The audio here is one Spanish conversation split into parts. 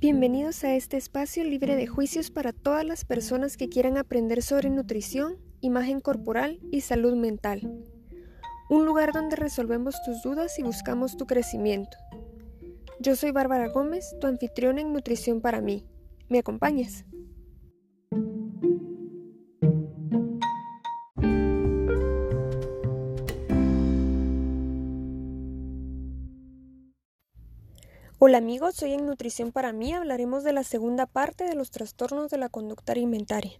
Bienvenidos a este espacio libre de juicios para todas las personas que quieran aprender sobre nutrición, imagen corporal y salud mental. Un lugar donde resolvemos tus dudas y buscamos tu crecimiento. Yo soy Bárbara Gómez, tu anfitriona en Nutrición para mí. ¿Me acompañas? Hola amigos, hoy en Nutrición para mí hablaremos de la segunda parte de los trastornos de la conducta alimentaria.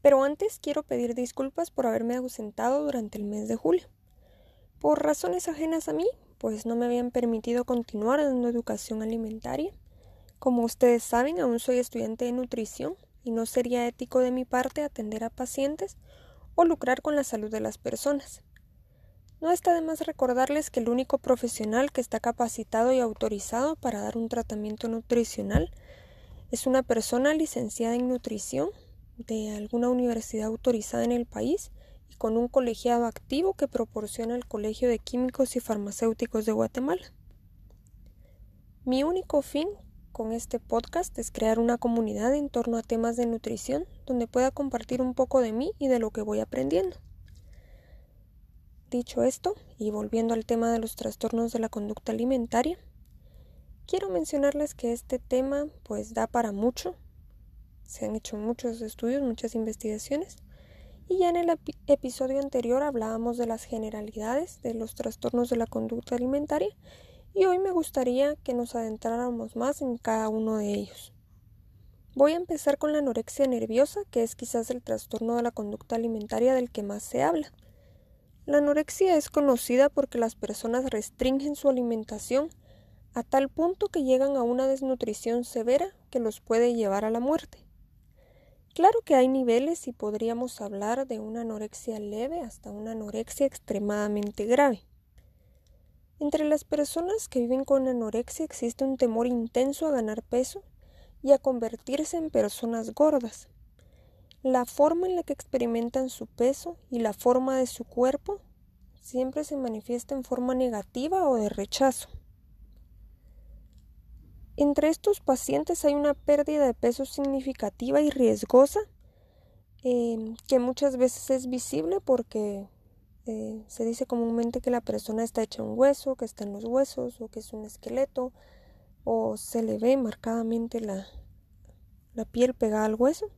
Pero antes quiero pedir disculpas por haberme ausentado durante el mes de julio. Por razones ajenas a mí, pues no me habían permitido continuar dando educación alimentaria. Como ustedes saben, aún soy estudiante de nutrición y no sería ético de mi parte atender a pacientes o lucrar con la salud de las personas. No está de más recordarles que el único profesional que está capacitado y autorizado para dar un tratamiento nutricional es una persona licenciada en nutrición de alguna universidad autorizada en el país y con un colegiado activo que proporciona el Colegio de Químicos y Farmacéuticos de Guatemala. Mi único fin con este podcast es crear una comunidad en torno a temas de nutrición donde pueda compartir un poco de mí y de lo que voy aprendiendo. Dicho esto, y volviendo al tema de los trastornos de la conducta alimentaria, quiero mencionarles que este tema pues da para mucho. Se han hecho muchos estudios, muchas investigaciones, y ya en el episodio anterior hablábamos de las generalidades de los trastornos de la conducta alimentaria, y hoy me gustaría que nos adentráramos más en cada uno de ellos. Voy a empezar con la anorexia nerviosa, que es quizás el trastorno de la conducta alimentaria del que más se habla. La anorexia es conocida porque las personas restringen su alimentación a tal punto que llegan a una desnutrición severa que los puede llevar a la muerte. Claro que hay niveles y podríamos hablar de una anorexia leve hasta una anorexia extremadamente grave. Entre las personas que viven con anorexia existe un temor intenso a ganar peso y a convertirse en personas gordas. La forma en la que experimentan su peso y la forma de su cuerpo siempre se manifiesta en forma negativa o de rechazo. Entre estos pacientes hay una pérdida de peso significativa y riesgosa em, que muchas veces es visible porque eh, se dice comúnmente que la persona está hecha un hueso, que está en los huesos o que es un esqueleto o se le ve marcadamente la piel pegada al hueso.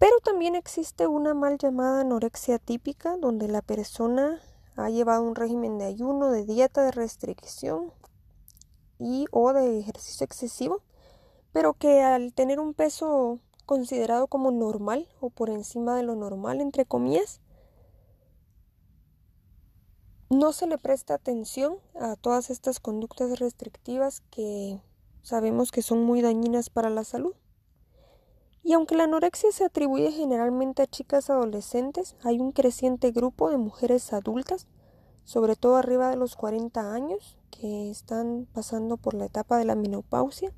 Pero también existe una mal llamada anorexia típica, donde la persona ha llevado un régimen de ayuno, de dieta, de restricción y o de ejercicio excesivo, pero que al tener un peso considerado como normal o por encima de lo normal, entre comillas, no se le presta atención a todas estas conductas restrictivas que sabemos que son muy dañinas para la salud. Y aunque la anorexia se atribuye generalmente a chicas adolescentes, hay un creciente grupo de mujeres adultas, sobre todo arriba de los 40 años, que están pasando por la etapa de la menopausia,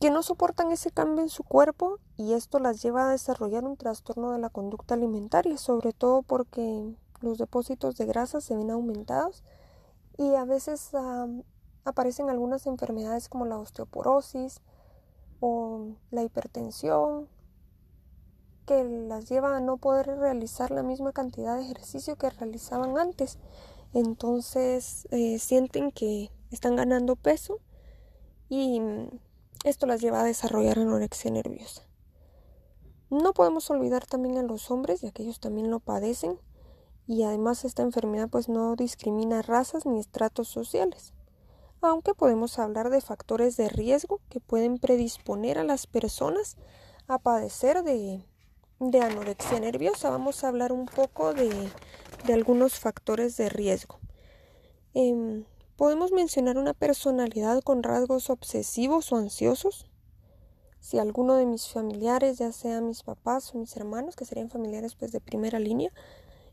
que no soportan ese cambio en su cuerpo y esto las lleva a desarrollar un trastorno de la conducta alimentaria, sobre todo porque los depósitos de grasa se ven aumentados y a veces aparecen algunas enfermedades como la osteoporosis, o la hipertensión que las lleva a no poder realizar la misma cantidad de ejercicio que realizaban antes. Entonces eh, sienten que están ganando peso y esto las lleva a desarrollar anorexia nerviosa. No podemos olvidar también a los hombres, ya que ellos también lo padecen, y además esta enfermedad pues no discrimina razas ni estratos sociales aunque podemos hablar de factores de riesgo que pueden predisponer a las personas a padecer de, anorexia nerviosa. Vamos a hablar un poco de, algunos factores de riesgo. Em, podemos mencionar una personalidad con rasgos obsesivos o ansiosos. Si alguno de mis familiares, ya sea mis papás o mis hermanos, que serían familiares pues de primera línea,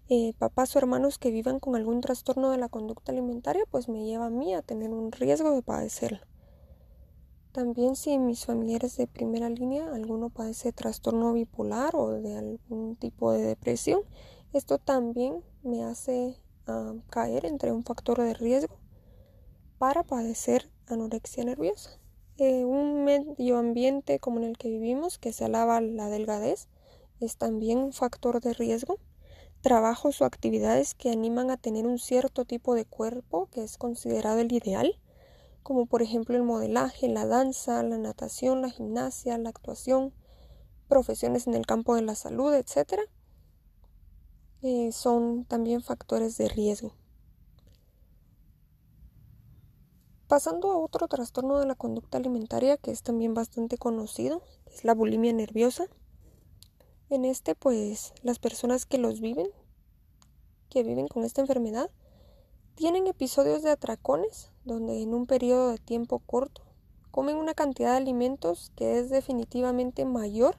eh, papás o hermanos que vivan con algún trastorno de la conducta alimentaria, pues me lleva a mí a tener un riesgo de padecerlo. También si mis familiares de primera línea, alguno padece trastorno bipolar o de algún tipo de depresión, esto también me hace ah, caer entre un factor de riesgo para padecer anorexia nerviosa. Eh, un medio ambiente como en el que vivimos, que se alaba la delgadez, es también un factor de riesgo. Trabajos o actividades que animan a tener un cierto tipo de cuerpo que es considerado el ideal, como por ejemplo el modelaje, la danza, la natación, la gimnasia, la actuación, profesiones en el campo de la salud, etc., eh, son también factores de riesgo. Pasando a otro trastorno de la conducta alimentaria que es también bastante conocido, es la bulimia nerviosa. En este, pues, las personas que los viven, que viven con esta enfermedad, tienen episodios de atracones donde en un periodo de tiempo corto comen una cantidad de alimentos que es definitivamente mayor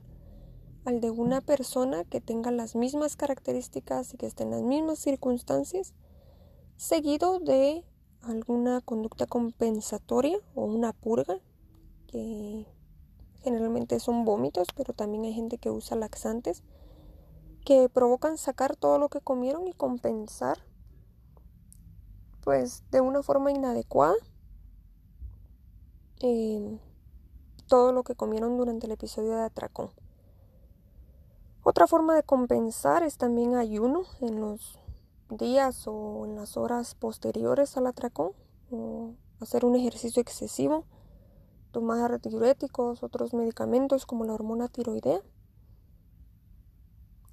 al de una persona que tenga las mismas características y que esté en las mismas circunstancias, seguido de alguna conducta compensatoria o una purga, que generalmente son vómitos, pero también hay gente que usa laxantes, que provocan sacar todo lo que comieron y compensar, pues de una forma inadecuada, eh, todo lo que comieron durante el episodio de atracón. Otra forma de compensar es también ayuno en los días o en las horas posteriores al atracón, o hacer un ejercicio excesivo, tomar diuréticos, otros medicamentos como la hormona tiroidea.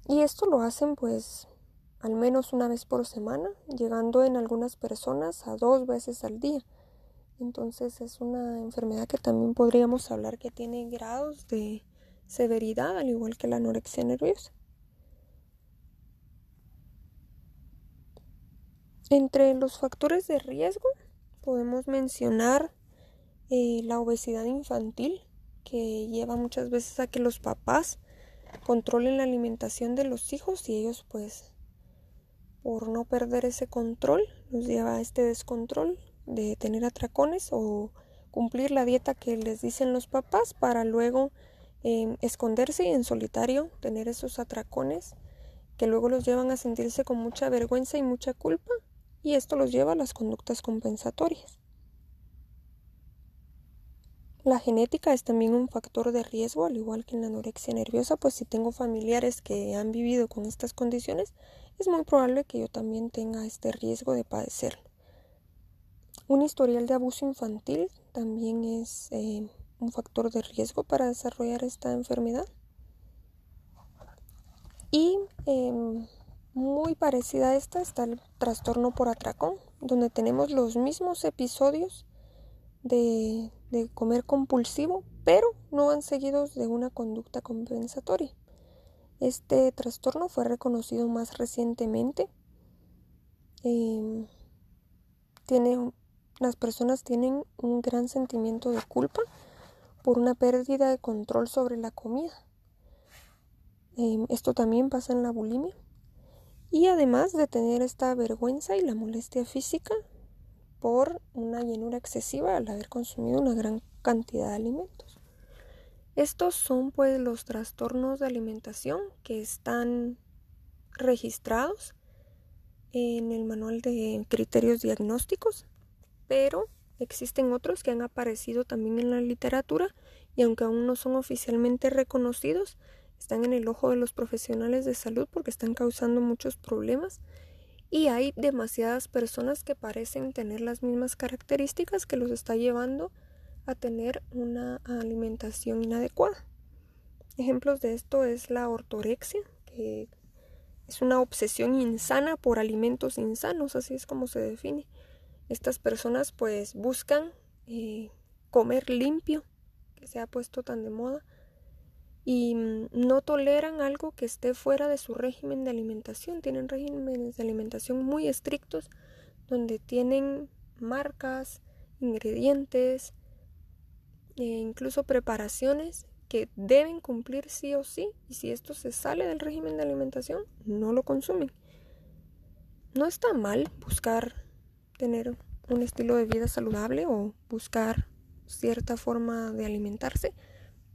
Y esto lo hacen pues al menos una vez por semana, llegando en algunas personas a dos veces al día. Entonces es una enfermedad que también podríamos hablar que tiene grados de severidad, al igual que la anorexia nerviosa. Entre los factores de riesgo podemos mencionar eh, la obesidad infantil, que lleva muchas veces a que los papás controlen la alimentación de los hijos y ellos pues por no perder ese control los lleva a este descontrol de tener atracones o cumplir la dieta que les dicen los papás para luego em, esconderse y en solitario tener esos atracones que luego los llevan a sentirse con mucha vergüenza y mucha culpa y esto los lleva a las conductas compensatorias. La genética es también un factor de riesgo, al igual que en la anorexia nerviosa, pues si tengo familiares que han vivido con estas condiciones, es muy probable que yo también tenga este riesgo de padecerlo. Un historial de abuso infantil también es eh, un factor de riesgo para desarrollar esta enfermedad. Y em, muy parecida a esta está el trastorno por atracón, donde tenemos los mismos episodios de, comer compulsivo, pero no van seguidos de una conducta compensatoria. Este trastorno fue reconocido más recientemente. Em, tiene, las personas tienen un gran sentimiento de culpa por una pérdida de control sobre la comida. Em, esto también pasa en la bulimia. Y además de tener esta vergüenza y la molestia física por una llenura excesiva al haber consumido una gran cantidad de alimentos. Estos son pues los trastornos de alimentación que están registrados en el manual de criterios diagnósticos, pero existen otros que han aparecido también en la literatura y aunque aún no son oficialmente reconocidos, están en el ojo de los profesionales de salud porque están causando muchos problemas y hay demasiadas personas que parecen tener las mismas características que los está llevando a tener una alimentación inadecuada. Ejemplos de esto es la ortorexia, que es una obsesión insana por alimentos insanos, así es como se define. Estas personas pues buscan eh, comer limpio, que se ha puesto tan de moda, y mm, no toleran algo que esté fuera de su régimen de alimentación. Tienen regímenes de alimentación muy estrictos donde tienen marcas, ingredientes e incluso preparaciones que deben cumplir sí o sí y si esto se sale del régimen de alimentación no lo consumen. No está mal buscar tener un estilo de vida saludable o buscar cierta forma de alimentarse,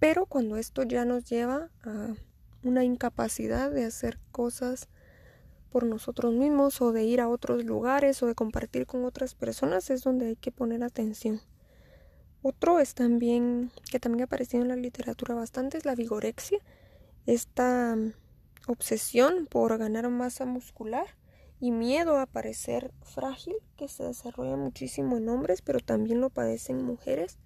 pero cuando esto ya nos lleva a una incapacidad de hacer cosas por nosotros mismos o de ir a otros lugares o de compartir con otras personas es donde hay que poner atención. Otro es también, que también ha aparecido en la literatura bastante, es la vigorexia, esta mm, obsesión por ganar masa muscular y miedo a parecer frágil que se desarrolla muchísimo en hombres, pero también lo padecen mujeres,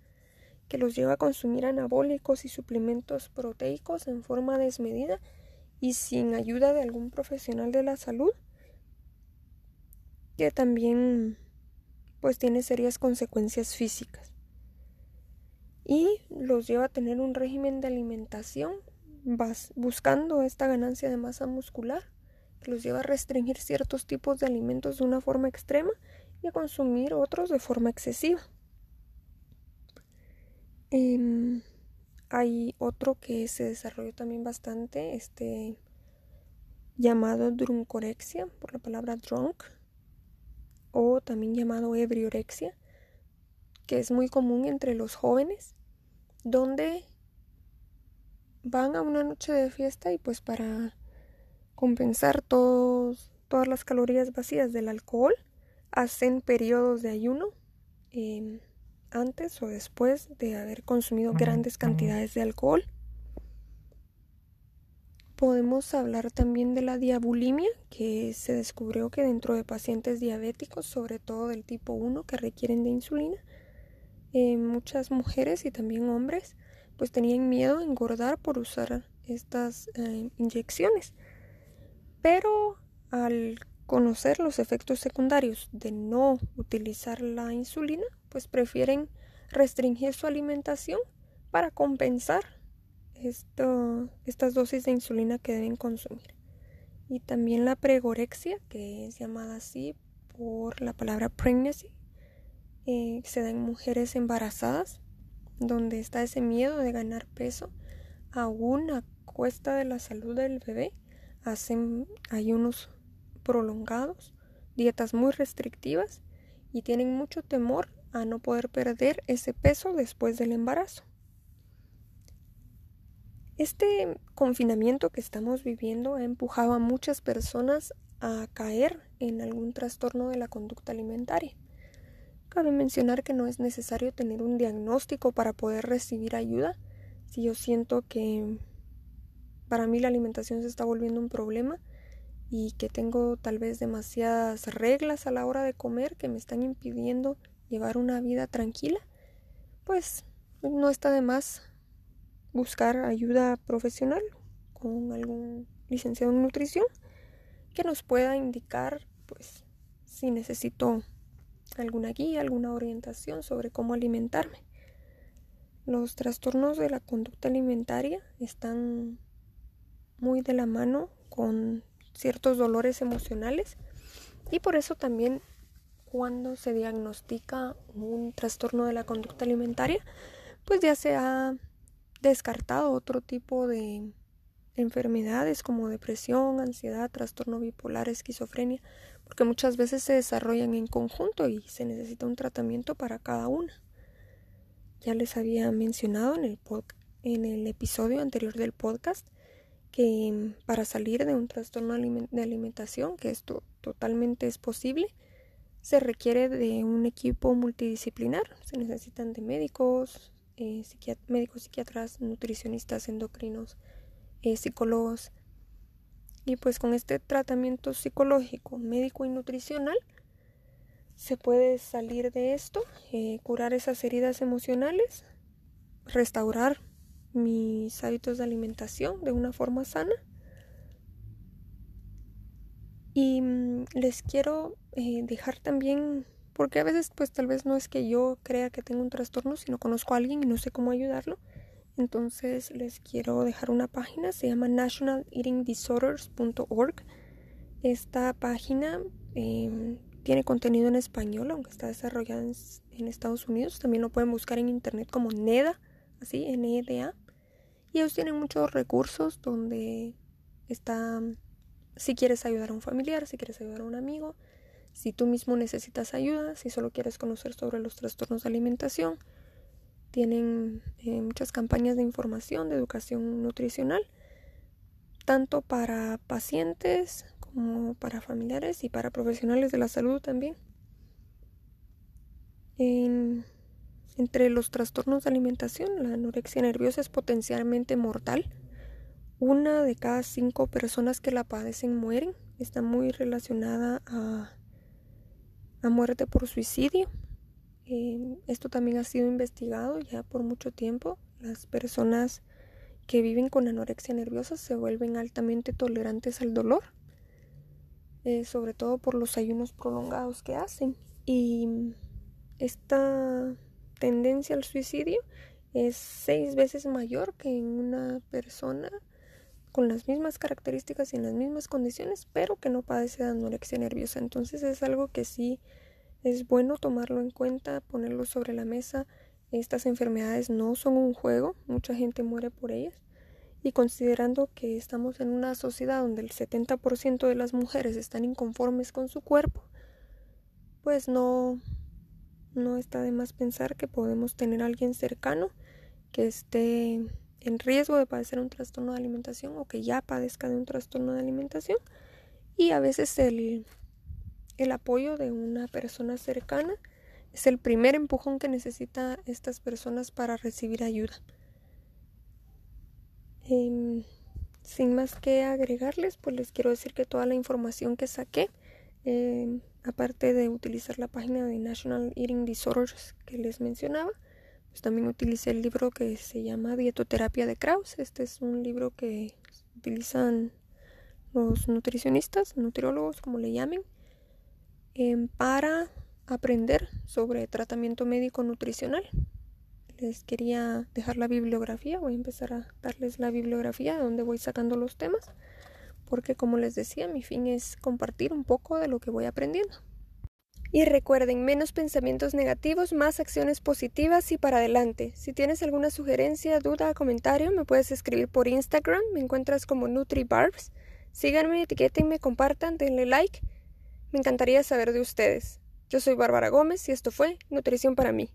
que los lleva a consumir anabólicos y suplementos proteicos en forma desmedida y sin ayuda de algún profesional de la salud que también pues tiene serias consecuencias físicas y los lleva a tener un régimen de alimentación buscando esta ganancia de masa muscular que los lleva a restringir ciertos tipos de alimentos de una forma extrema y a consumir otros de forma excesiva. Em, hay otro que se desarrolló también bastante, este llamado druncorexia, por la palabra drunk, o también llamado ebriorexia, que es muy común entre los jóvenes, donde van a una noche de fiesta y pues para compensar todos, todas las calorías vacías del alcohol, hacen periodos de ayuno. Em, antes o después de haber consumido grandes cantidades de alcohol. Podemos hablar también de la diabulimia, que se descubrió que dentro de pacientes diabéticos, sobre todo del tipo 1 que requieren de insulina, eh, muchas mujeres y también hombres pues tenían miedo a engordar por usar estas eh, inyecciones. Pero al conocer los efectos secundarios de no utilizar la insulina, pues prefieren restringir su alimentación para compensar esto, estas dosis de insulina que deben consumir. Y también la pregorexia, que es llamada así por la palabra pregnancy, eh, se da en mujeres embarazadas, donde está ese miedo de ganar peso, aún a cuesta de la salud del bebé. Hacen ayunos prolongados, dietas muy restrictivas y tienen mucho temor a no poder perder ese peso después del embarazo. Este confinamiento que estamos viviendo ha empujado a muchas personas a caer en algún trastorno de la conducta alimentaria. Cabe mencionar que no es necesario tener un diagnóstico para poder recibir ayuda. Si yo siento que para mí la alimentación se está volviendo un problema, y que tengo tal vez demasiadas reglas a la hora de comer que me están impidiendo llevar una vida tranquila, pues no está de más buscar ayuda profesional con algún licenciado en nutrición que nos pueda indicar pues si necesito alguna guía, alguna orientación sobre cómo alimentarme. Los trastornos de la conducta alimentaria están muy de la mano con ciertos dolores emocionales y por eso también cuando se diagnostica un trastorno de la conducta alimentaria, pues ya se ha descartado otro tipo de enfermedades como depresión, ansiedad, trastorno bipolar, esquizofrenia, porque muchas veces se desarrollan en conjunto y se necesita un tratamiento para cada una. Ya les había mencionado en el, en el episodio anterior del podcast que para salir de un trastorno de alimentación, que esto totalmente es posible, se requiere de un equipo multidisciplinar. Se necesitan de médicos, eh, médicos psiquiatras, nutricionistas, endocrinos, eh, psicólogos. Y pues con este tratamiento psicológico, médico y nutricional, se puede salir de esto, eh, curar esas heridas emocionales, restaurar mis hábitos de alimentación de una forma sana. Y mm, les quiero eh, dejar también, porque a veces pues tal vez no es que yo crea que tengo un trastorno, sino conozco a alguien y no sé cómo ayudarlo. Entonces les quiero dejar una página, se llama nationaleatingdisorders.org. Esta página em, tiene contenido en español, aunque está desarrollada en, en, Estados Unidos. También lo pueden buscar en internet como NEDA, así, N-E-D-A. Y ellos tienen muchos recursos donde está, si quieres ayudar a un familiar, si quieres ayudar a un amigo, si tú mismo necesitas ayuda, si solo quieres conocer sobre los trastornos de alimentación. Tienen eh, muchas campañas de información, de educación nutricional, tanto para pacientes como para familiares y para profesionales de la salud también. entre los trastornos de alimentación, la anorexia nerviosa es potencialmente mortal. Una de cada cinco personas que la padecen mueren. Está muy relacionada a, a muerte por suicidio. Eh, esto también ha sido investigado ya por mucho tiempo. Las personas que viven con anorexia nerviosa se vuelven altamente tolerantes al dolor, eh, sobre todo por los ayunos prolongados que hacen. Y esta tendencia al suicidio es seis veces mayor que en una persona con las mismas características y en las mismas condiciones, pero que no padece de anorexia nerviosa. Entonces es algo que sí es bueno tomarlo en cuenta, ponerlo sobre la mesa. Estas enfermedades no son un juego, mucha gente muere por ellas. Y considerando que estamos en una sociedad donde el 70% de las mujeres están inconformes con su cuerpo, pues no, no está de más pensar que podemos tener a alguien cercano que esté en riesgo de padecer un trastorno de alimentación o que ya padezca de un trastorno de alimentación. Y a veces el, el apoyo de una persona cercana es el primer empujón que necesita estas personas para recibir ayuda. Em, sin más que agregarles, pues les quiero decir que toda la información que saqué, em, aparte de utilizar la página de National Eating Disorders que les mencionaba, pues también utilicé el libro que se llama Dietoterapia de Krauss. Este es un libro que utilizan los nutricionistas, nutriólogos, como le llamen, Em, para aprender sobre tratamiento médico nutricional. Les quería dejar la bibliografía, voy a empezar a darles la bibliografía de donde voy sacando los temas, porque como les decía, mi fin es compartir un poco de lo que voy aprendiendo. Y recuerden, menos pensamientos negativos, más acciones positivas y para adelante. Si tienes alguna sugerencia, duda, comentario, me puedes escribir por Instagram, me encuentras como NutriBarbs. Síganme, etiquétenme, compartan, denle like me encantaría saber de ustedes. Yo soy Bárbara Gómez y esto fue Nutrición para mí.